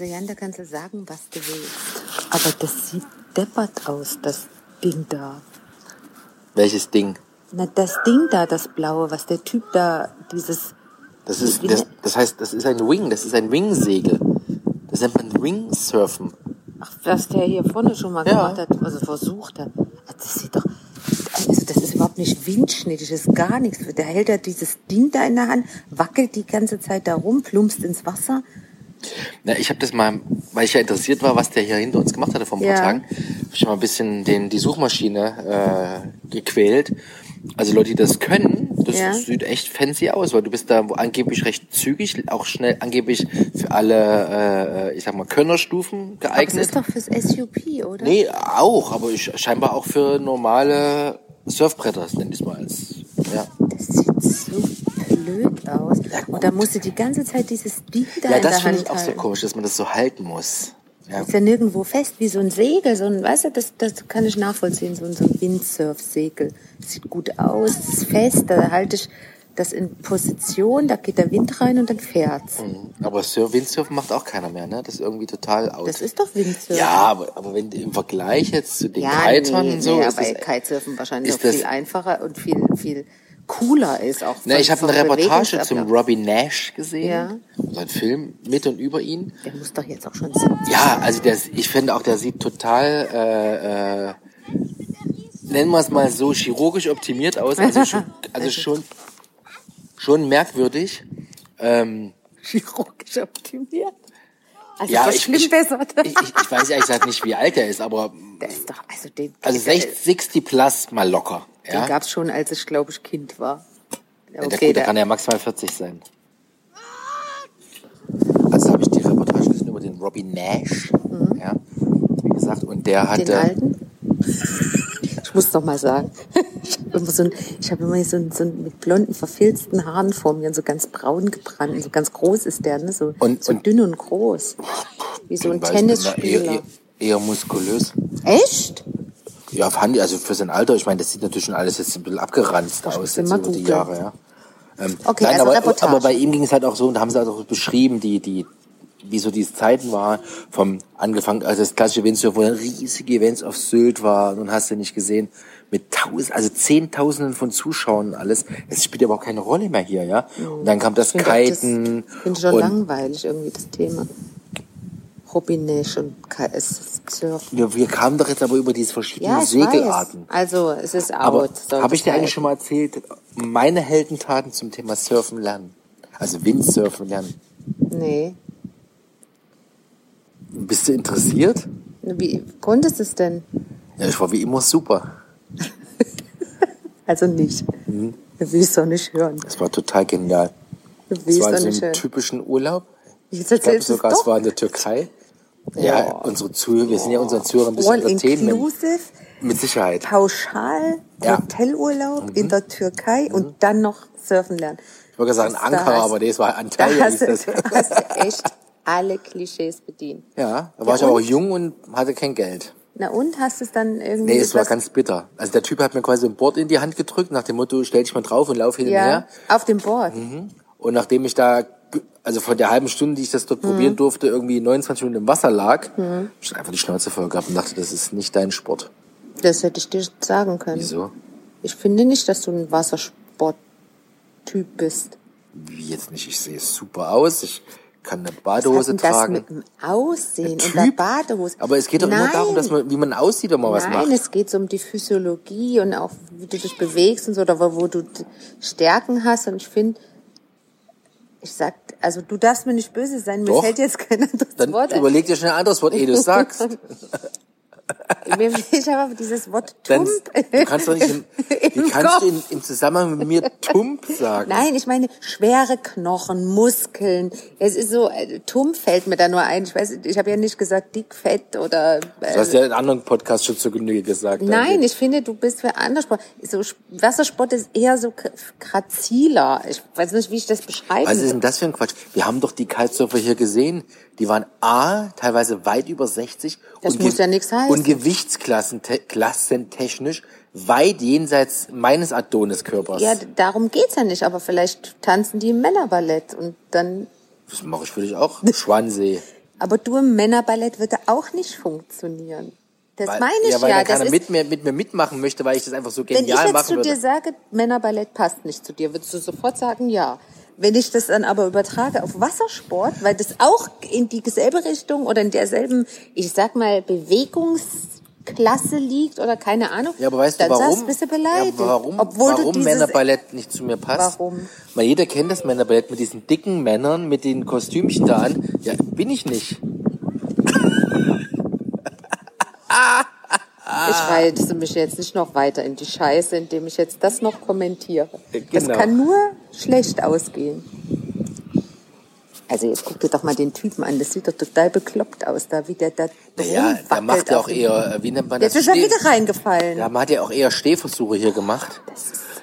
Also Jan, da kannst du sagen, was du willst. Aber das sieht deppert aus, das Ding da. Welches Ding? Na, das Ding da, das blaue, was der Typ da, dieses... Das ist, das, das heißt, das ist ein Wing, das ist ein Wingsegel. Das nennt man Wingsurfen. Ach, was der hier vorne schon mal Ja. gemacht hat, also versucht hat. Ah, Das sieht doch, also das ist überhaupt nicht windschnittig, das ist gar nichts. Der hält ja dieses Ding da in der Hand, wackelt die ganze Zeit da rum, plumpst ins Wasser. Na, ich habe das mal, weil ich ja interessiert war, was der hier hinter uns gemacht hatte vor ein paar Ja. Tagen, habe ich mal ein bisschen den, die Suchmaschine äh, gequält. Also Leute, die das können, das Ja. sieht echt fancy aus, weil du bist da angeblich recht zügig, auch schnell angeblich für alle, äh, ich sag mal, Könnerstufen Aber das geeignet. ist doch fürs SUP, oder? Nee, auch, aber ich, scheinbar auch für normale Surfbretter, nenne ich mal als. Ja, Das sieht so blöd aus. Und da musst du die ganze Zeit dieses Ding da ja das finde ich auch so halten. komisch, dass man das so halten muss. Ja. Ist ja nirgendwo fest, wie so ein Segel, so ein, weißt du, das, das kann ich nachvollziehen, so ein, so ein Windsurf-Segel. Sieht gut aus, ist fest, da halte ich das in Position, da geht der Wind rein und dann fährt's. Mhm. Aber Surf, Windsurfen macht auch keiner mehr, ne? Das ist irgendwie total out. Das ist doch Windsurfen. ja, aber, aber wenn im Vergleich jetzt zu den ja Kitern nee, und so, nee, ist aber das, Kitesurfen wahrscheinlich ist auch das- viel einfacher und viel, viel cooler ist auch. Von- ich habe eine Reportage zum. Robbie Nash gesehen. Ja. So ein Film mit und über ihn. Der muss doch jetzt auch schon 70 Ja, also der, ich finde auch, der sieht total, äh, äh, nennen wir es mal so, chirurgisch optimiert aus. Also schon, also schon, schon merkwürdig. Ähm, chirurgisch optimiert. Also ja, ich, ich, ich, ich, ich weiß ehrlich gesagt nicht, wie alt er ist, aber Der ist doch, also den, also 60, 60 plus mal locker. Den Ja, gab's schon, als ich, glaube ich, Kind war. ja der, gut, der kann ja maximal 40 sein. Also habe ich die Reportage gesehen über den Robbie Nash. Ja, wie gesagt, und der hat. Mhm. den äh, alten? Ich muss doch mal sagen. Ich habe immer so ein, ich habe immer so ein, so ein mit blonden, verfilzten Haaren vor mir, so ganz braun gebrannt, so ganz groß ist der, ne? So, Und- so und- dünn und groß. Wie so ein na, eher, Tennisspieler. eher, eher muskulös. Echt? Ja, fand ich, also für sein Alter, ich meine, das sieht natürlich schon alles jetzt ein bisschen abgeranzt aus jetzt über die. Jahre, ja. Ähm, Okay, nein, also aber, Reportage. aber bei ihm ging es halt auch so, und da haben sie halt auch beschrieben, die, die, wie so die Zeiten waren, vom angefangen, also das klassische Windsurf, wo dann riesige Events auf Sylt war, und hast du nicht gesehen, mit tausend, also zehntausenden von Zuschauern und alles. Das spielt aber auch keine Rolle mehr hier, ja. Und dann kam das Ich finde auch das- Kiten. Finde ich schon und langweilig irgendwie das Thema. Und es ist Surfen. wir, wir kamen doch jetzt aber über diese verschiedenen Ja, Segelarten. weiß. Also, es ist out. Aber habe ich dir eigentlich schon mal erzählt, meine Heldentaten zum Thema Surfen lernen? Also Windsurfen lernen. Nee. Bist du interessiert? Wie konntest du es denn? Ja, ich war wie immer super. Also nicht. Mhm. Du willst doch nicht hören. Das war total genial. Du Es willst war doch so nicht ein hören. typischen Urlaub. Jetzt Ich glaube es sogar, es doch. war in der Türkei. Ja, unsere Zuhörer, wir sind ja unseren Zuhörern ein bisschen All Entertainment. inclusive, Mit Sicherheit. pauschal, Ja. Mhm. Hotelurlaub in der Türkei und dann noch surfen lernen. Ich wollte sagen Da Ankara, hast- aber das war Da Antalya. hast, hieß du, das. da hast du echt alle Klischees bedient. Ja, da war Ja, ich aber auch und? jung und hatte kein Geld. Na und, hast du es dann irgendwie... Nee, es war ganz bitter. Also der Typ hat mir quasi ein Board in die Hand gedrückt, nach dem Motto, stell dich mal drauf und lauf hin und Ja, her. auf dem Board. Und nachdem ich da, also von der halben Stunde, die ich das Mhm. dort probieren durfte, irgendwie 29 Minuten im Wasser lag, hab ich einfach die Schnauze voll gehabt und dachte, das ist nicht dein Sport. Das hätte ich dir sagen können. Wieso? Ich finde nicht, dass du ein Wassersport-Typ bist. Wie jetzt nicht? Ich sehe super aus, ich kann eine Was hat Badehose denn das tragen. mit dem Aussehen und der Badehose? Aber es geht doch immer Nein. darum, dass man, wie man aussieht, wenn man was Nein, macht. es geht so um die Physiologie und auch wie du dich bewegst und so, oder wo, du Stärken hast. Und ich finde, ich sag, also du darfst mir nicht böse sein, mir Doch. fällt jetzt kein anderes Dann Wort ein. überleg dir schnell ein anderes Wort, ehe du es sagst. Mir fehlt aber dieses Wort Tump. du kannst doch nicht im, Im wie kannst du in, im Zusammenhang mit mir Tump sagen? Nein, ich meine schwere Knochen, Muskeln. Es ist so, äh, Tump fällt mir da nur ein. Ich weiß, ich habe ja nicht gesagt dick, fett oder. Du Äh, hast ja in anderen Podcasts schon zur Genüge gesagt. Nein, ich finde, du bist für andere Sport. So, Sp- Wassersport ist eher so gra- graziler. Ich weiß nicht, wie ich das beschreiben Was ist denn das für ein Quatsch? Wir haben doch die Kitesurfer hier gesehen. Die waren A, teilweise weit über 60. Das muss ja nichts heißen. Und gewichtsklassen te- klassentechnisch weit jenseits meines Adoniskörpers. Ja, darum geht's ja nicht. Aber vielleicht tanzen die im Männerballett und dann. Das mache ich für dich auch. Schwansee. Aber du im Männerballett würde auch nicht funktionieren. Das Weil, meine ich ja, weil ja. da keiner ist, mit mir, mit mir mitmachen möchte, weil ich das einfach so wenn ich genial jetzt machen zu dir würde. sage, Männerballett passt nicht zu dir, würdest du sofort sagen, ja. Wenn ich das dann aber übertrage auf Wassersport, weil das auch in dieselbe Richtung oder in derselben, ich sag mal, Bewegungsklasse liegt oder keine Ahnung, Ja, aber weißt dann du warum? sagst, bist du beleidigt. Ja, warum Obwohl warum du dieses, Männerballett nicht zu mir passt? Warum? Weil jeder kennt das Männerballett mit diesen dicken Männern, mit den Kostümchen da an. Ja, bin ich nicht. Ich reite mich jetzt nicht noch weiter in die Scheiße, indem ich jetzt das noch kommentiere. Äh, Das genau. kann nur schlecht ausgehen. Also jetzt guck dir doch mal den Typen an, das sieht doch total bekloppt aus, da wie der da Naja, rumwackelt macht auf auch eher, äh, wie nennt man das? Jetzt ist er Steh- wieder reingefallen. Ja, man hat ja auch eher Stehversuche hier gemacht.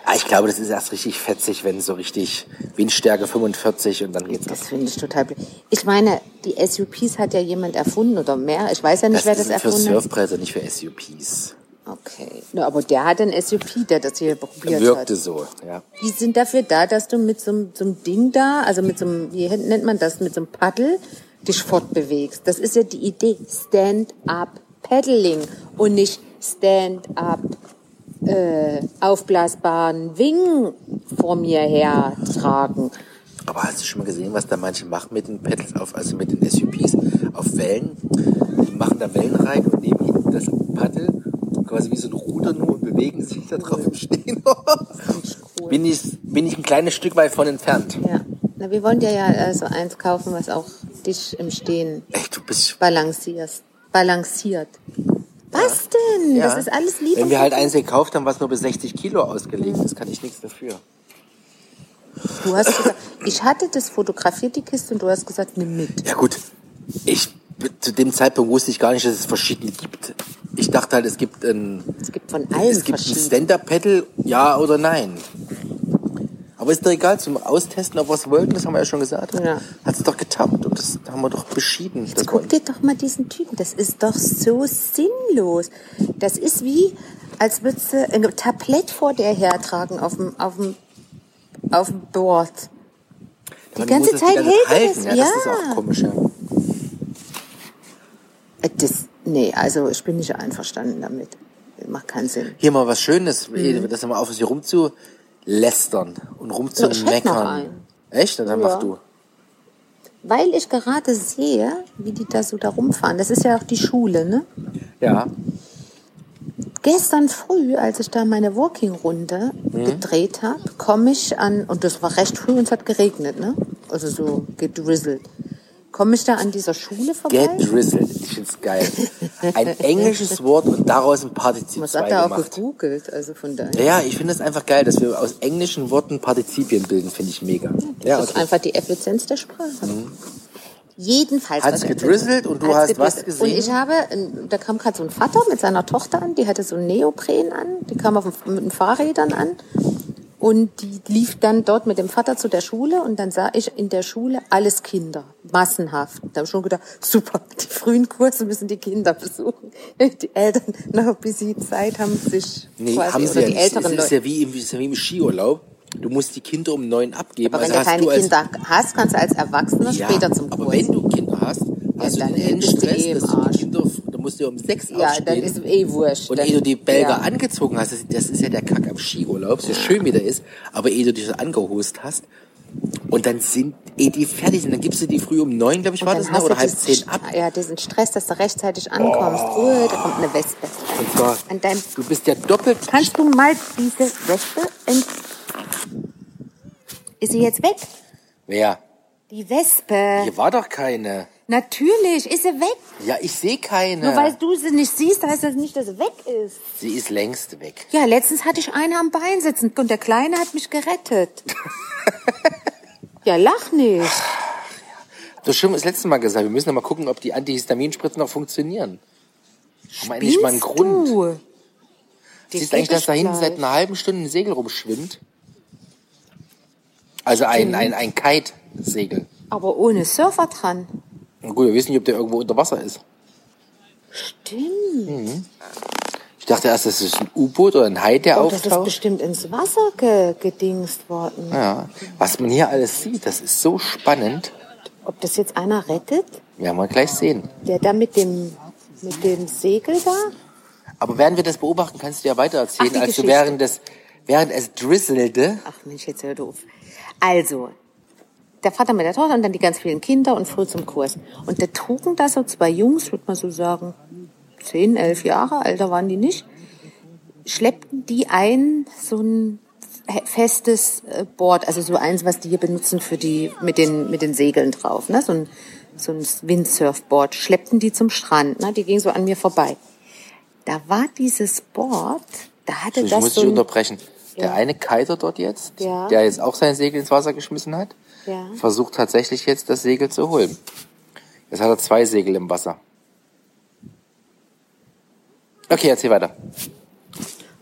Ah, ich glaube, das ist erst richtig fetzig, wenn so richtig Windstärke 45 und dann geht's ab. Das finde ich total blöd. Ich meine, die SUPs hat ja jemand erfunden oder mehr. Ich weiß ja nicht, Das wer das ist für erfunden hat. Surfbretter, nicht für SUPs. Okay. Na, aber der hat ein SUP, der das hier probiert Wirkte hat. so, ja. Die sind dafür da, dass du mit so, einem- so einem Ding da, also mit so einem, wie nennt man das, mit so einem Paddel, dich fortbewegst. Das ist ja die Idee. Stand-up Paddling und nicht Stand-up äh, aufblasbaren Wing vor mir her tragen. Aber hast du schon mal gesehen, was da manche machen mit den Pedals auf, also mit den SUPs auf Wellen? Die machen da Wellen rein und nehmen das Paddel quasi wie so ein Ruder nur und bewegen sich da drauf im Stehen. cool. bin, ich, bin ich ein kleines Stück weit von entfernt. Ja. Na, wir wollen dir ja äh, so eins kaufen, was auch dich im Stehen Echt, du bist balancierst. Balanciert. Was denn? Ja. Das ist alles Liebe. Wenn wir halt eins gekauft haben, was nur bis 60 Kilo ausgelegt ist, kann ich nichts dafür. Du hast gesagt, ich hatte das fotografiert, die Kiste, und du hast gesagt, nimm mit. Ja gut, ich zu dem Zeitpunkt wusste ich gar nicht, dass es verschiedene gibt. Ich dachte halt, es gibt ein, Es gibt von allen es gibt ein. Stand-Up-Pedal, ja oder nein. Aber ist doch egal, zum Austesten, ob wir es wollten, das haben wir ja schon gesagt. Ja. Hat es doch getaugt und das haben wir doch beschieden. Jetzt guck dir doch mal diesen Typen. Das ist doch so sinnlos. Das ist wie, als würdest du ein Tablett vor dir hertragen auf dem, auf dem, auf dem Board. Die ganze muss es Zeit hält halten. das, Ja, das ist ja. auch komisch. Ja. Äh, Das, nee, also ich bin nicht einverstanden damit. Macht keinen Sinn. Hier mal was Schönes, Mhm. das mal auf, hier rumzulästern und Ja, rumzumeckern. einen. Echt? Dann Ja. mach du. Weil ich gerade sehe, wie die da so da rumfahren. Das ist ja auch die Schule, ne? Ja. Gestern früh, als ich da meine Walking-Runde Mhm. gedreht habe, komme ich an, und das war recht früh und es hat geregnet, ne? Also so gedrizzelt. Komme ich da an dieser Schule vorbei? Get drizzled. Ich find's geil. Ein englisches Wort und daraus ein Partizip Was 2 hat er auch gemacht. gegoogelt, also von daher. Ja, ich finde es einfach geil, dass wir aus englischen Worten Partizipien bilden, finde ich mega. Ja, Das ist okay. Mhm. einfach die Effizienz der Sprache. Jedenfalls. Hat's was- gedrizzelt und du hast was gesehen? Und ich habe, ähm, da kam gerade so ein Vater mit seiner Tochter an, die hatte so einen Neopren an, die kam auf mit den Fahrrädern an und die lief dann dort mit dem Vater zu der Schule und dann sah ich in der Schule alles Kinder, massenhaft. Da habe ich schon gedacht, super, die frühen Kurse müssen die Kinder besuchen. Die Eltern noch ein bisschen Zeit haben sich Nee, quasi, haben sie oder ja die älteren Es ist Leute. ja wie im, es ist ja wie im Skiurlaub. Du musst die Kinder um neun abgeben. Aber wenn also du keine du als, Kinder hast, kannst du als Erwachsener ja, später zum Kurs. Aber wenn du Kinder hast, hast dann du den Endstress, eh dass du die Kinder, musst du ja um sechs ja, aufstehen. dann ist eh wurscht. Und dann, ehe du die Belger ja. angezogen hast, das, ist ja der Kack am Skiurlaub, so schön wie der ist, aber ehe du dich so angehost hast, und dann sind, ehe die fertig sind, dann gibst du die früh um neun, glaube ich, war das, ne? oder halb zehn ab. Ja, diesen Stress, dass du rechtzeitig ankommst. Oh, da kommt eine Wespe. Und zwar, An deinem, du bist ja doppelt, kannst du mal diese Wespe ent... Ist sie jetzt weg? wer? Die Wespe. Hier war doch keine. Natürlich, ist sie weg. Ja, ich sehe keine. Nur weil du sie nicht siehst, heißt das nicht, dass sie weg ist. Sie ist längst weg. Ja, letztens hatte ich eine am Bein sitzen und der Kleine hat mich gerettet. ja, lach nicht. Das schon das letzte Mal gesagt, wir müssen ja mal gucken, ob die Antihistaminspritzen noch funktionieren. Haben wir endlich mal einen Grund. Du? Siehst eigentlich, dass da hinten seit einer halben Stunde ein Segel rumschwimmt? Also ein, ein, ein Kite-Segel. Aber ohne Surfer dran. Na gut, wir wissen nicht, ob der irgendwo unter Wasser ist. Stimmt. Ich dachte erst, das ist ein U-Boot oder ein Hai, der Und das ist auftaucht. bestimmt ins Wasser ge gedingst worden. Ja, was man hier alles sieht, das ist so spannend. Ob das jetzt einer rettet? Werden wir gleich sehen. Der da mit dem, mit dem Segel da? Aber während wir das beobachten, kannst du ja weiter erzählen, Ach, als du während, des, während es drizzelte. Ach Mensch, jetzt hör doof. Also, der Vater mit der Tochter und dann die ganz vielen Kinder und früh zum Kurs. Und da trugen da so zwei Jungs, würde man so sagen, zehn, elf Jahre, älter waren die nicht, schleppten die ein, so ein festes äh, Board, also so eins, was die hier benutzen für die, mit den, mit den Segeln drauf, ne, so ein, so ein Windsurfboard, schleppten die zum Strand, ne, die ging so an mir vorbei. Da war dieses Board, da hatte Ich das muss so dich unterbrechen. Der eine Kiter dort jetzt, Ja. der jetzt auch sein Segel ins Wasser geschmissen hat, Ja. versucht tatsächlich jetzt das Segel zu holen. Jetzt hat er zwei Segel im Wasser. Okay, erzähl weiter.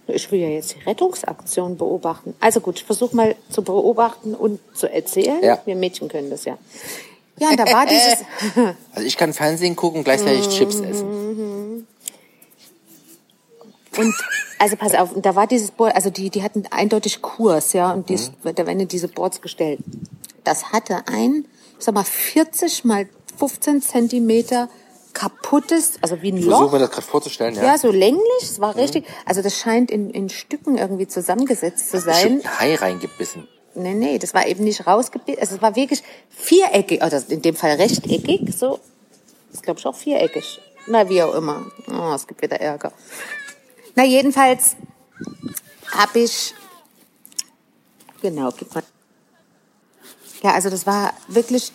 Ich will ja jetzt die Rettungsaktion beobachten. Also gut, ich versuche mal zu beobachten und zu erzählen. Ja. Wir Mädchen können das ja. Ja, und da war dieses. Also ich kann Fernsehen gucken, gleichzeitig Chips essen. Und also pass auf, und da war dieses Board, also die, die hatten eindeutig Kurs, ja, und die, Mhm. da werden diese Boards gestellt. Das hatte ein, ich sag mal, 40 mal 15 Zentimeter kaputtes, also wie ein Ich Loch. versuche mir das gerade vorzustellen, ja. Ja, so länglich, es war richtig. Also das scheint in, in Stücken irgendwie zusammengesetzt zu sein. Ein Hai reingebissen. Nee, nee, das war eben nicht rausgebildet. Also es war wirklich viereckig, oder in dem Fall rechteckig, so. Das glaube ich auch viereckig. Na, wie auch immer. Oh, es gibt wieder Ärger. Na, jedenfalls habe ich, genau, gib mal. Ja, also das war wirklich,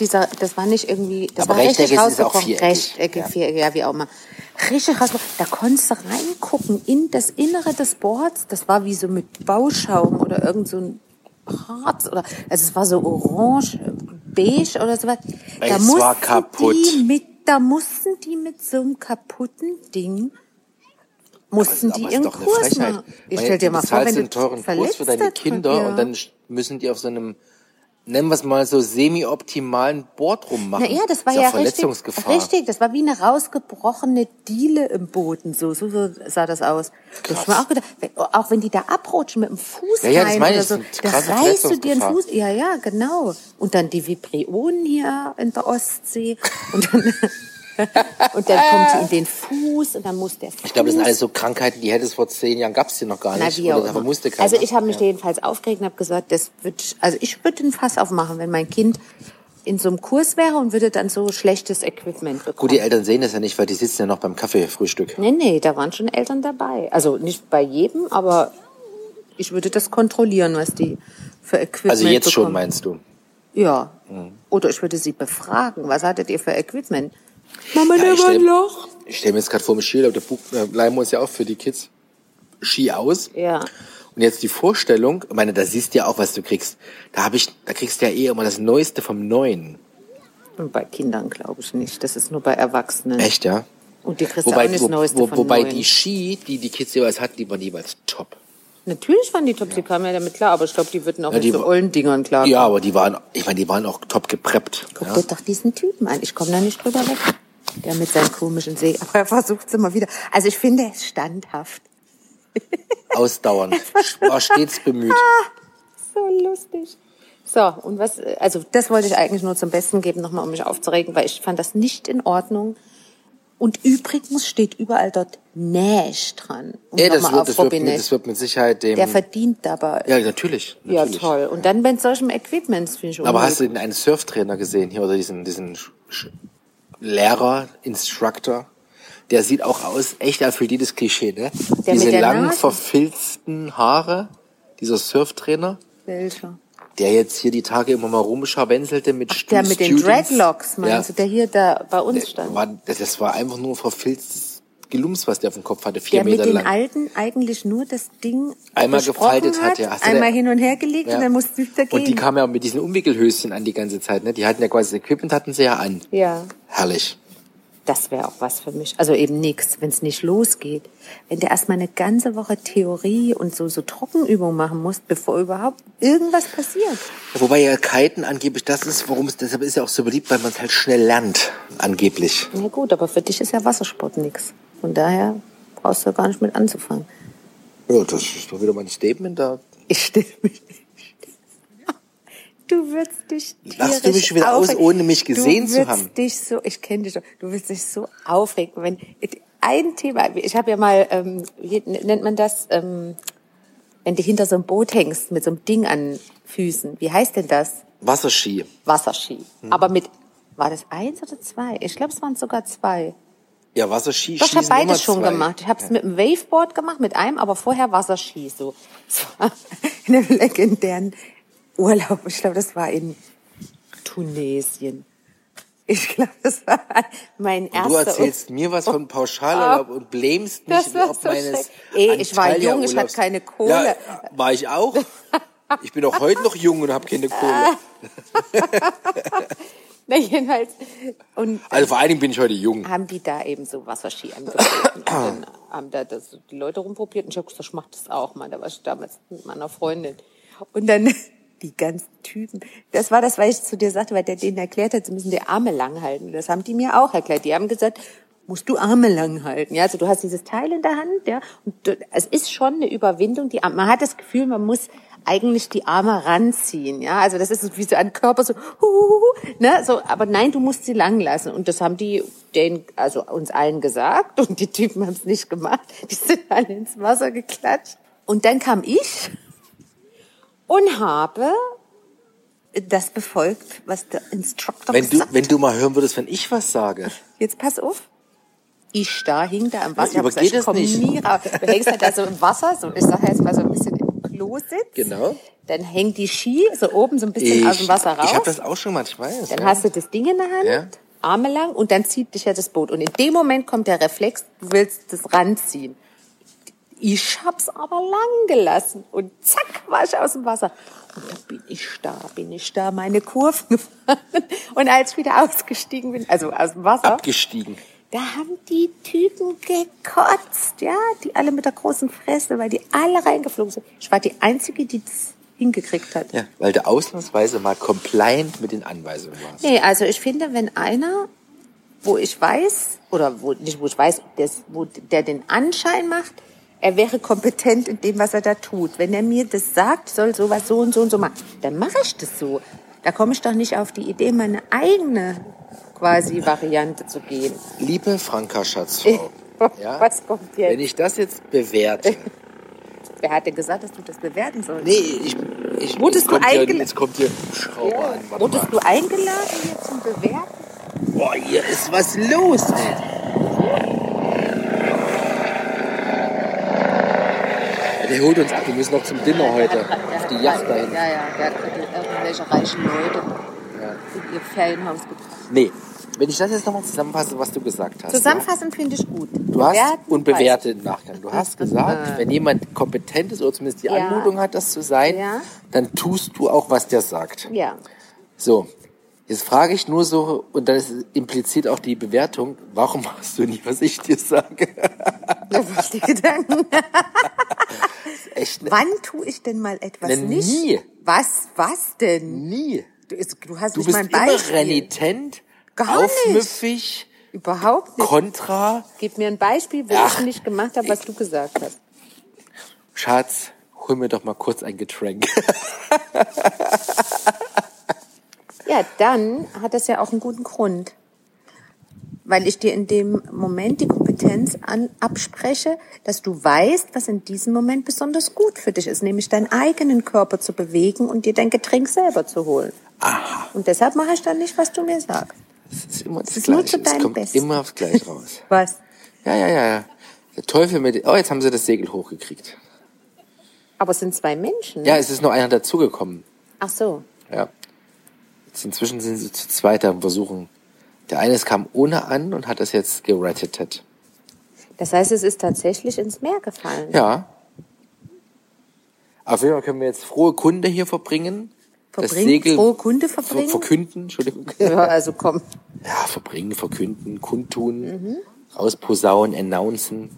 dieser, das war nicht irgendwie, das Aber war richtig ist auch rausgebrochen. viereckig. Rechteckig, Ja. viereckig, ja, wie auch immer. Richtig rausgebrochen. Da konntest du reingucken in das Innere des Boards. Das war wie so mit Bauschaum oder irgend so ein Harz oder, also es war so orange, beige oder sowas. Da Es war mussten kaputt. Die mit, da mussten die mit so einem kaputten Ding mussten Aber die ihren Kurs machen. Ich stell dir mal vor, wenn du einen teuren Kurs für deine Kinder ja. und dann müssen die auf so einem, nennen wir es mal so semi-optimalen Board rummachen. Na ja, das war ist ja Verletzungsgefahr. richtig, richtig. Das war wie eine rausgebrochene Diele im Boden. So, so, so sah das aus. Da hab ich mir auch gedacht, wenn, auch wenn die da abrutschen mit dem Fuß Ja, ja, das rein meine oder so, das da reißt du dir den. Fuß. Ja, ja, genau. Und dann die Vibrionen hier in der Ostsee. Und dann, und dann kommt die in den Fuß und dann muss der Fuß. Ich glaube, das sind alles so Krankheiten, die hätte es vor zehn Jahren, gab es die noch gar Na, nicht. wie auch Oder keiner. Also ich habe mich ja. jedenfalls aufgeregt und habe gesagt, das wird, also ich würde den Fass aufmachen, wenn mein Kind in so einem Kurs wäre und würde dann so schlechtes Equipment bekommen. Gut, die Eltern sehen das ja nicht, weil die sitzen ja noch beim Kaffeefrühstück. Nee, nee, da waren schon Eltern dabei. Also nicht bei jedem, aber ich würde das kontrollieren, was die für Equipment Also jetzt schon, bekommen. meinst du? Ja. Mhm. Oder ich würde sie befragen, was hattet ihr für Equipment? Mama, Ja, da ich war ein stell- Loch. Ich stelle mir jetzt gerade vor, im Skiurlaub, da buch- da leihen wir uns ja auch für die Kids Ski aus. Ja. Und jetzt die Vorstellung, ich meine, da siehst du ja auch, was du kriegst. Da habe ich, da kriegst du ja eh immer das Neueste vom Neuen. Und bei Kindern glaube ich nicht. Das ist nur bei Erwachsenen. Echt, ja? Und die kriegst Wobei, du auch nicht das wo, Neueste wo, von wobei Neuen. die Ski, die die Kids jeweils hatten, die waren jeweils top. Natürlich waren die top, die kamen ja damit klar, aber ich glaube, die würden auch Ja, mit so ollen Dingern klar. Ja, aber die waren, ich meine, die waren auch top gepreppt. Guck Ja? dir doch diesen Typen an. Ich komme da nicht drüber weg. Der mit seinem komischen See. Aber er versucht es immer wieder. Also ich finde, er ist standhaft. Ausdauernd. War stets bemüht. So lustig. So, und was, also das wollte ich eigentlich nur zum Besten geben, nochmal um mich aufzuregen, weil ich fand das nicht in Ordnung. Und übrigens steht überall dort Nash dran. Um Ja, das wird, das, wird das wird mit Sicherheit dem. Der verdient dabei. ja, natürlich. Ja, natürlich. toll. Und dann mit solchem Equipment finde ich Aber hast du den einen Surftrainer gesehen hier oder diesen, diesen Lehrer, Instructor? Der sieht auch aus, echt erfüllt jedes Klischee, ne? Der Diese mit der lang Nase? verfilzten Haare, dieser Surftrainer, Welcher? Der jetzt hier die Tage immer mal rumscharwenzelte mit Stu- Der mit den Students. Dreadlocks, meinst ja. du, der hier da bei uns stand? War, das war einfach nur verfilztes Gelums, was der auf dem Kopf hatte, vier der mit Meter den lang. Alten eigentlich nur das Ding Einmal gefaltet hat, ja. Einmal da- hin und her gelegt Ja. und dann musste du wieder gehen. Und die kamen ja mit diesen Umwickelhöschen an die ganze Zeit, ne? Die hatten ja quasi das Equipment hatten sie ja an. ja, Herrlich. Das wäre auch was für mich. Also eben nix, wenn es nicht losgeht. Wenn der erstmal eine ganze Woche Theorie und so, so Trockenübungen machen muss, bevor überhaupt irgendwas passiert. Wobei ja Kiten angeblich das ist, warum es, deshalb ist ja auch so beliebt, weil man es halt schnell lernt, angeblich. Na gut, aber für dich ist ja Wassersport nix. Von daher brauchst du gar nicht mit anzufangen. Ja, das ist doch wieder mein Statement da. Ich stelle mich. Du würdest dich Lachst du mich wieder aus, aufregen. ohne mich gesehen zu haben? dich so, ich kenne dich schon, du wirst dich so aufregen, wenn ein Thema, ich habe ja mal, ähm, wie nennt man das, ähm, wenn du hinter so einem Boot hängst mit so einem Ding an Füßen. Wie heißt denn das? Wasserski. Wasserski. Hm. Aber mit, war das eins oder zwei? Ich glaube, es waren sogar zwei. Ja, Wasserski Doch, ich habe beides schon zwei. gemacht. Ich habe es mit einem Waveboard gemacht, mit einem, aber vorher Wasserski. So. Das war in einem legendären Urlaub. Ich glaube, das war in Tunesien. Ich glaube, das war mein Und erster du erzählst mir was von Pauschalurlaub und blämst mich ob so meines. Ey, ich war jung, ich hatte Urlaubs. keine Kohle. Ja, war ich auch. Ich bin auch heute noch jung und habe keine Kohle. Na, jedenfalls. Und Also vor allen Dingen bin ich heute jung. haben die da eben so Wasserski angeboten. dann haben da das, die Leute rumprobiert und ich habe gesagt, ich mach das auch mal. Da war ich damals mit meiner Freundin. Und dann die ganzen Typen. Das war das, was ich zu dir sagte, weil der denen erklärt hat, sie müssen die Arme lang halten. Das haben die mir auch erklärt. Die haben gesagt, musst du Arme lang halten. Ja, also du hast dieses Teil in der Hand, ja, und es ist schon eine Überwindung. Die, man hat das Gefühl, man muss eigentlich die Arme ranziehen, ja. Also das ist wie so ein Körper so, huhuhu, ne, so. Aber nein, du musst sie lang lassen. Und das haben die den, also uns allen gesagt. Und die Typen haben es nicht gemacht. Die sind alle ins Wasser geklatscht. Und dann kam ich und habe das befolgt, was der Instructor Wenn du, gesagt wenn du mal hören würdest, wenn ich was sage. Jetzt pass auf. Ich da hing da im Wasser. Ja, Ich gesagt, ich es komm nicht. nie raus. Du hängst halt da so im Wasser, so, ich sag jetzt mal so ein bisschen im Klo-Sitz. Genau. Dann hängt die Ski so oben so ein bisschen aus dem Wasser raus. ich habe das auch schon mal, ich weiß. dann ja. hast du das Ding in der Hand, Ja. Arme lang und dann zieht dich ja das Boot. Und in dem Moment kommt der Reflex, du willst das ranziehen. Ich hab's aber lang gelassen und zack war ich aus dem Wasser. Und da bin ich da, bin ich da meine Kurven gefahren. Und als ich wieder ausgestiegen bin, also aus dem Wasser, abgestiegen. da haben die Typen gekotzt, ja, die alle mit der großen Fresse, weil die alle reingeflogen sind. Ich war die Einzige, die das hingekriegt hat. Ja, weil du ausnahmsweise mal compliant mit den Anweisungen warst. Nee, also ich finde, wenn einer, wo ich weiß, oder wo, nicht wo ich weiß, des, wo der den Anschein macht, er wäre kompetent in dem, was er da tut. Wenn er mir das sagt, soll sowas so und so und so machen, dann mache ich das so. Da komme ich doch nicht auf die Idee, meine eigene quasi Variante zu gehen. Liebe Franka Schatzfrau, ja, Was kommt jetzt? wenn ich das jetzt bewerte, Wer hat denn gesagt, dass du das bewerten sollst? nee, ich, ich Wurdest jetzt du kommt hier, eingela- jetzt kommt hier ein Schrauber an. Warte Wurdest du eingeladen hier zum Bewerten? Boah, hier ist was los, ey. Der holt uns ab, wir müssen noch zum Dinner heute. Auf die Yacht dahin. Ja, ja, der hat irgendwelche reichen Leute in ihr Ferienhaus gebracht. Nee, wenn ich das jetzt nochmal zusammenfasse, was du gesagt hast. Zusammenfassend finde ich gut. Du hast Bewerten, und bewerte im Nachgang. Du hast gesagt, wenn jemand kompetent ist oder zumindest die Ja. Anmutung hat, das zu sein, Ja. dann tust du auch, was der sagt. Ja. So, jetzt frage ich nur so, und dann ist impliziert auch die Bewertung, warum machst du nicht, was ich dir sage? Ich die Gedanken. Echt, ne? Wann tue ich denn mal etwas Ne, nicht? nie. Was, was denn? nie. Du, du hast Du nicht bist mal ein immer Beispiel. renitent, Gar nicht. aufmüffig, Überhaupt nicht. kontra. Gib mir ein Beispiel, wo Ach. ich nicht gemacht habe, was du gesagt hast. Schatz, hol mir doch mal kurz ein Getränk. Ja, dann hat das ja auch einen guten Grund. Weil ich dir in dem Moment die Kompetenz an, abspreche, dass du weißt, was in diesem Moment besonders gut für dich ist, nämlich deinen eigenen Körper zu bewegen und dir dein Getränk selber zu holen. Aha. Und deshalb mache ich dann nicht, was du mir sagst. Das ist immer das, nur Gleiche. zu Es deinem kommt Besten. immer aufs Gleiche raus. Was? Ja, ja, ja, ja. Der Teufel mit. Oh, jetzt haben sie das Segel hochgekriegt. Aber es sind zwei Menschen. Ja, es ist nur einer dazugekommen. Ach so. Ja. Jetzt inzwischen sind sie zu zweit am Versuchen. Der eine kam ohne an und hat das jetzt gerettet. Das heißt, es ist tatsächlich ins Meer gefallen. Ja. Auf jeden Fall können wir jetzt frohe Kunde hier verbringen. das Verbringen? Segel Frohe Kunde verbringen? Ver verkünden, Entschuldigung. Ja, also komm. Ja, verbringen, verkünden, kundtun, Mhm. rausposaunen, announcen.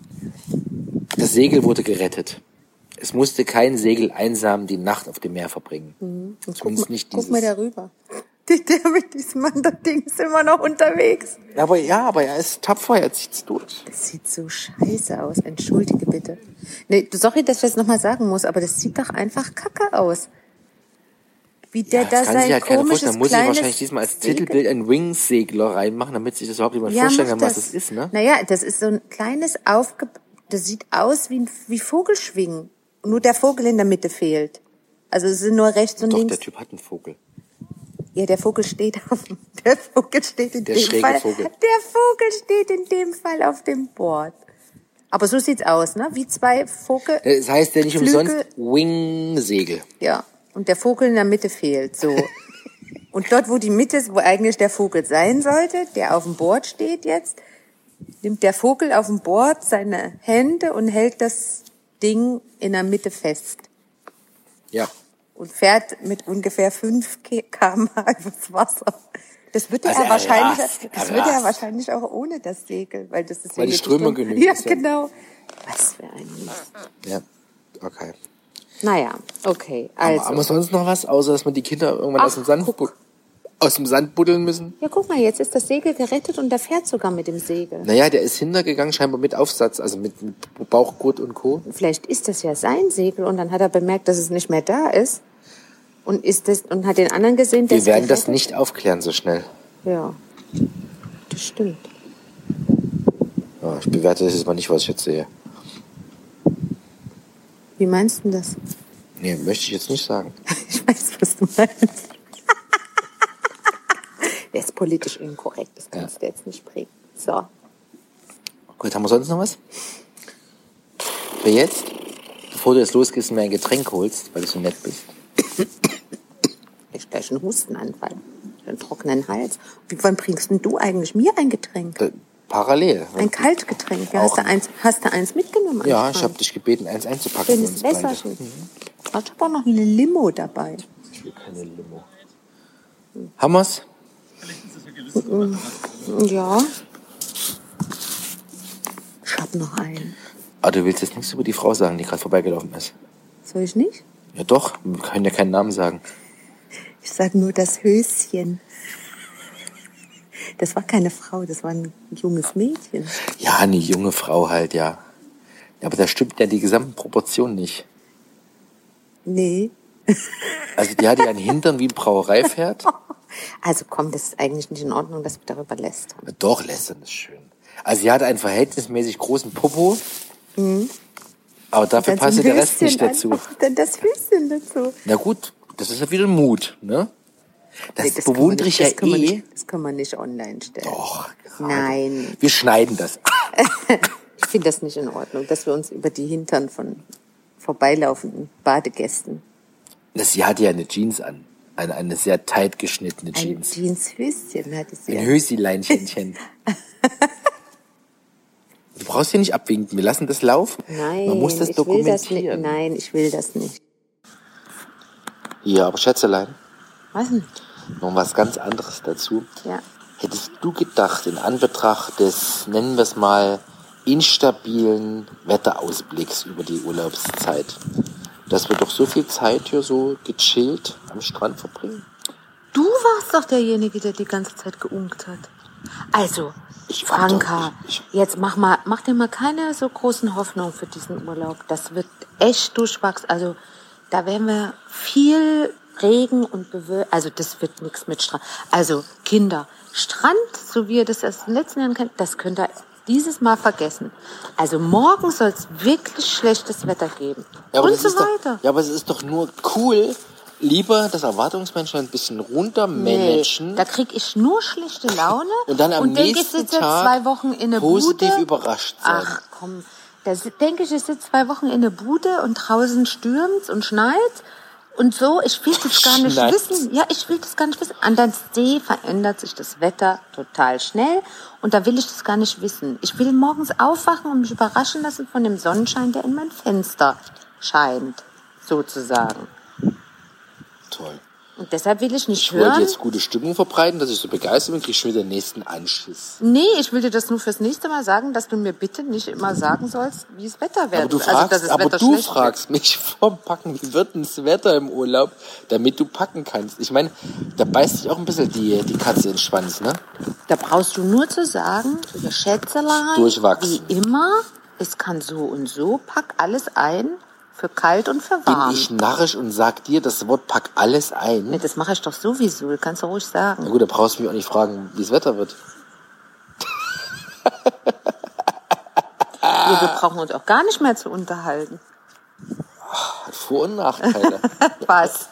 Das Segel wurde gerettet. Es musste kein Segel einsam die Nacht auf dem Meer verbringen. Mhm. Guck, mal- nicht guck mal darüber. Der, mit diesem anderen Ding ist immer noch unterwegs. aber ja, aber er ist tapfer, er zieht's durch. Das sieht so scheiße aus. Entschuldige bitte. Nee, sorry, dass ich das nochmal sagen muss, aber das sieht doch einfach kacke aus. wie der Ja, da das kann sich sein halt keiner komisches vorstellen. Da muss ich wahrscheinlich diesmal als Segel- Titelbild ein Wings-Segler reinmachen, damit sich das überhaupt jemand Ja, vorstellen kann, was das. das ist, ne? Naja, das ist so ein kleines aufge... Das sieht aus wie, ein, wie Vogelschwingen. Nur der Vogel in der Mitte fehlt. Also es sind nur rechts und Doch, links. der Typ hat einen Vogel. Ja, der Vogel steht auf der Vogel steht in Der dem Fall. Vogel. Der Vogel steht in dem Fall auf dem Board. Aber so sieht's aus, ne? Wie zwei Vogel. Das heißt ja nicht Flügel- umsonst Wing-Segel. Ja. Und der Vogel in der Mitte fehlt. So. Und dort, wo die Mitte ist, wo eigentlich der Vogel sein sollte, der auf dem Board steht jetzt, nimmt der Vogel auf dem Board seine Hände und hält das Ding in der Mitte fest. Ja. Und fährt mit ungefähr 5 km übers Wasser. Das wird Also er er wahrscheinlich, rast, das er wird er rast. wahrscheinlich auch ohne das Segel, weil das ist Weil die jede Strömung genügt Ja, ja. genau. Was für ein Mist. Ja. Okay. Naja, okay, Also. Haben wir sonst noch was, außer dass wir die Kinder irgendwann aus Ach, dem Sand, guck. aus dem Sand buddeln müssen? Ja, guck mal, jetzt ist das Segel gerettet und der fährt sogar mit dem Segel. Naja, der ist hintergegangen, scheinbar mit Aufsatz, also mit, mit Bauchgurt und Co. Vielleicht ist das ja sein Segel und dann hat er bemerkt, dass es nicht mehr da ist und ist das und hat den anderen gesehen, der Wir werden das nicht aufklären so schnell. Ja, das stimmt. Ja, ich bewerte das jetzt mal nicht, was ich jetzt sehe. Wie meinst du das? Nee, möchte ich jetzt nicht sagen. Ich weiß, was du meinst. Der ist politisch inkorrekt, das kannst du jetzt nicht bringen. So. Gut, haben wir sonst noch was? Für jetzt, bevor du jetzt losgehst und mir ein Getränk holst, weil du so nett bist. Ich gleich einen Hustenanfall, einen trockenen Hals. Wie wann bringst denn du eigentlich mir ein Getränk? Äh, parallel. Ein Kaltgetränk. Ja, hast, du eins, hast du eins mitgenommen? Ja, ich habe dich gebeten, eins einzupacken. Schönes. Wässerchen. Ich habe auch noch eine Limo dabei. Ich will keine Limo. Haben wir's? Ja. Ich hab noch einen. Ah, du willst jetzt nichts über die Frau sagen, die gerade vorbeigelaufen ist. Soll ich nicht? Ja doch, wir können ja keinen Namen sagen. Ich sag nur das Höschen. Das war keine Frau, das war ein junges Mädchen. Ja, eine junge Frau halt, ja. Aber da stimmt ja die gesamten Proportionen nicht. Nee. Also die hatte ja einen Hintern wie ein Brauereipferd. Also komm, das ist eigentlich nicht in Ordnung, dass wir darüber lästern. Ja, Doch, lästern ist schön. Also sie hatte einen verhältnismäßig großen Popo. Aber dafür Mhm. So passte ein der Rest nicht dazu. Dann das Höschen dazu. Na gut, das ist ja wieder Mut, ne? Das, Nee, man bewundere ich ja das eh. nicht- Das kann man nicht online stellen. Doch, gerade. Nein, Wir schneiden das. ich finde das nicht in Ordnung, dass wir uns über die Hintern von vorbeilaufenden Badegästen Das, sie hatte ja eine Jeans an. Eine, eine sehr tight geschnittene ein Jeans. Jeanshöschen hatte sie. Ein ja. Hösileinchen. Du brauchst hier nicht abwinken. Wir lassen das laufen. Nein, Man muss das ich will das nicht. dokumentieren. Nein, ich will das nicht. Ja, aber Schätzelein, Was denn? noch was ganz anderes dazu. Ja. Hättest du gedacht, in Anbetracht des, nennen wir es mal, instabilen Wetterausblicks über die Urlaubszeit, dass wir doch so viel Zeit hier so gechillt am Strand verbringen? Du warst doch derjenige, der die ganze Zeit geunkt hat. Also, Ich war Franka, doch- ich- jetzt mach mal, mach dir mal keine so großen Hoffnungen für diesen Urlaub. Das wird echt durchwachsen. Also, da werden wir viel Regen und Bewölkung. Also, das wird nichts mit Strand. Also, Kinder, Strand, so wie ihr das aus den letzten Jahren kennt, das könnt ihr dieses Mal vergessen. Also, morgen soll es wirklich schlechtes Wetter geben. Ja, aber und so ist doch, weiter. ja, aber es ist doch nur cool, lieber das Erwartungsmanagement ein bisschen runtermanagen. Nee, da krieg ich nur schlechte Laune Und dann am und ich nächsten sitze Tag zwei Wochen in der positiv Bude. überrascht sein. Ach komm, da denke ich, ich sitze zwei Wochen in der Bude und draußen stürmt's und schneit und so. Ich will das gar nicht Schneit. wissen. Ja, ich will das gar nicht wissen. An der See verändert sich das Wetter total schnell und da will ich das gar nicht wissen. Ich will morgens aufwachen und mich überraschen lassen von dem Sonnenschein, der in mein Fenster scheint, sozusagen. Toll. Und deshalb will ich nicht Ich hören. wollte jetzt gute Stimmung verbreiten, dass ich so begeistert bin, krieg ich schon wieder den nächsten Anschiss. Nee, ich will dir das nur fürs nächste Mal sagen, dass du mir bitte nicht immer sagen sollst, wie das Wetter wird. Aber du also, fragst, das aber du fragst mich vorm Packen, wie wird denn das Wetter im Urlaub, damit du packen kannst. Ich meine, da beißt sich auch ein bisschen die, die Katze in den Schwanz, ne? Da brauchst du nur zu sagen, liebe Schätzelein, Durchwachsen. wie immer, es kann so und so, pack alles ein, Für kalt und für Bin warm. ich narrisch und sag dir das Wort pack alles ein? Nee, das mache ich doch sowieso, kannst du ruhig Na sagen. gut, da brauchst du mich auch nicht fragen, wie das Wetter wird. Wir, wir brauchen uns auch gar nicht mehr zu unterhalten. Hat Vor- und Nachteile. Was?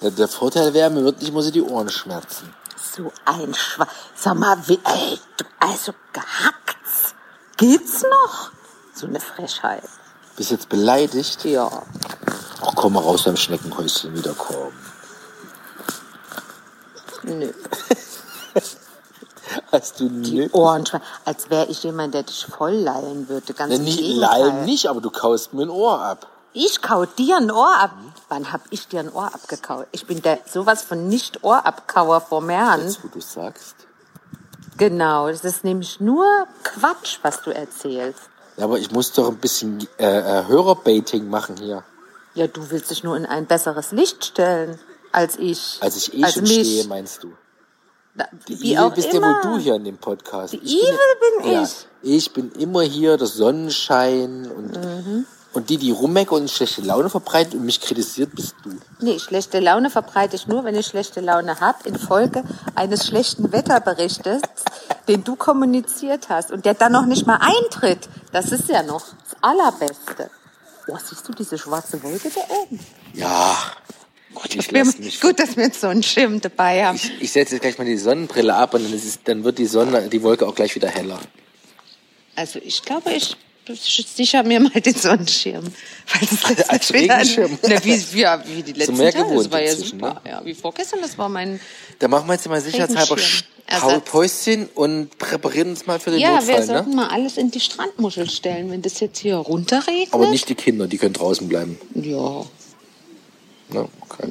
Ja, Der Vorteil wäre, mir wird nicht mal so die Ohren schmerzen. So ein Schwa... Sag mal, wie, ey, du, also gehackt's. Geht's noch? So eine Frechheit. Bist jetzt beleidigt? Ja. Ach, komm mal raus beim Schneckenhäuschen wiederkommen. Nö. Hast du nicht? Ohrenschwein. Als wäre ich jemand, der dich voll lallen würde. Ganz Na, nicht, lallen nicht, aber du kaust mir ein Ohr ab. Ich kau dir ein Ohr ab. Wann hab ich dir ein Ohr abgekaut? Ich bin der sowas von nicht Ohrabkauer vom Herrn. Jetzt, wo du sagst. Genau, das ist nämlich nur Quatsch, was du erzählst. Ja, aber ich muss doch ein bisschen äh, äh, Hörerbaiting machen hier. Ja, du willst dich nur in ein besseres Licht stellen als ich. Als ich eh als schon mich. stehe, meinst du? Na, Die Wie Evil bist immer. ja wohl du hier in dem Podcast. Die Ich bin Evil bin ja, ich. Ich bin immer hier, der Sonnenschein und, Mhm. und die, die rummeckern und schlechte Laune verbreiten und mich kritisiert, bist du. Nee, schlechte Laune verbreite ich nur, wenn ich schlechte Laune hab, infolge eines schlechten Wetterberichtes, den du kommuniziert hast und der dann noch nicht mal eintritt. Das ist ja noch das Allerbeste. Oh, siehst du diese schwarze Wolke da oben? Ja, Gut, ich dass wir, lass mich gut, dass wir jetzt so einen Schirm dabei haben. Ich, ich setze jetzt gleich mal die Sonnenbrille ab und dann, ist dann wird die Sonne, die Wolke auch gleich wieder heller. Also ich glaube, ich sicher mir mal den Sonnenschirm. Weil das letzte Als Regenschirm. Na, wie, wie, ja, wie die letzten mehr Tage. Das war ja super. Ja, wie vorgestern, das war mein... Da machen wir jetzt mal sicherheitshalber Regenschirm. Paul Ersatz. Päuschen und präparieren uns mal für den Ja, wir Notfall, sollten ne? mal alles in die Strandmuschel stellen, wenn das jetzt hier runterregnet. Aber nicht die Kinder, die können draußen bleiben. Ja. Ne? Okay.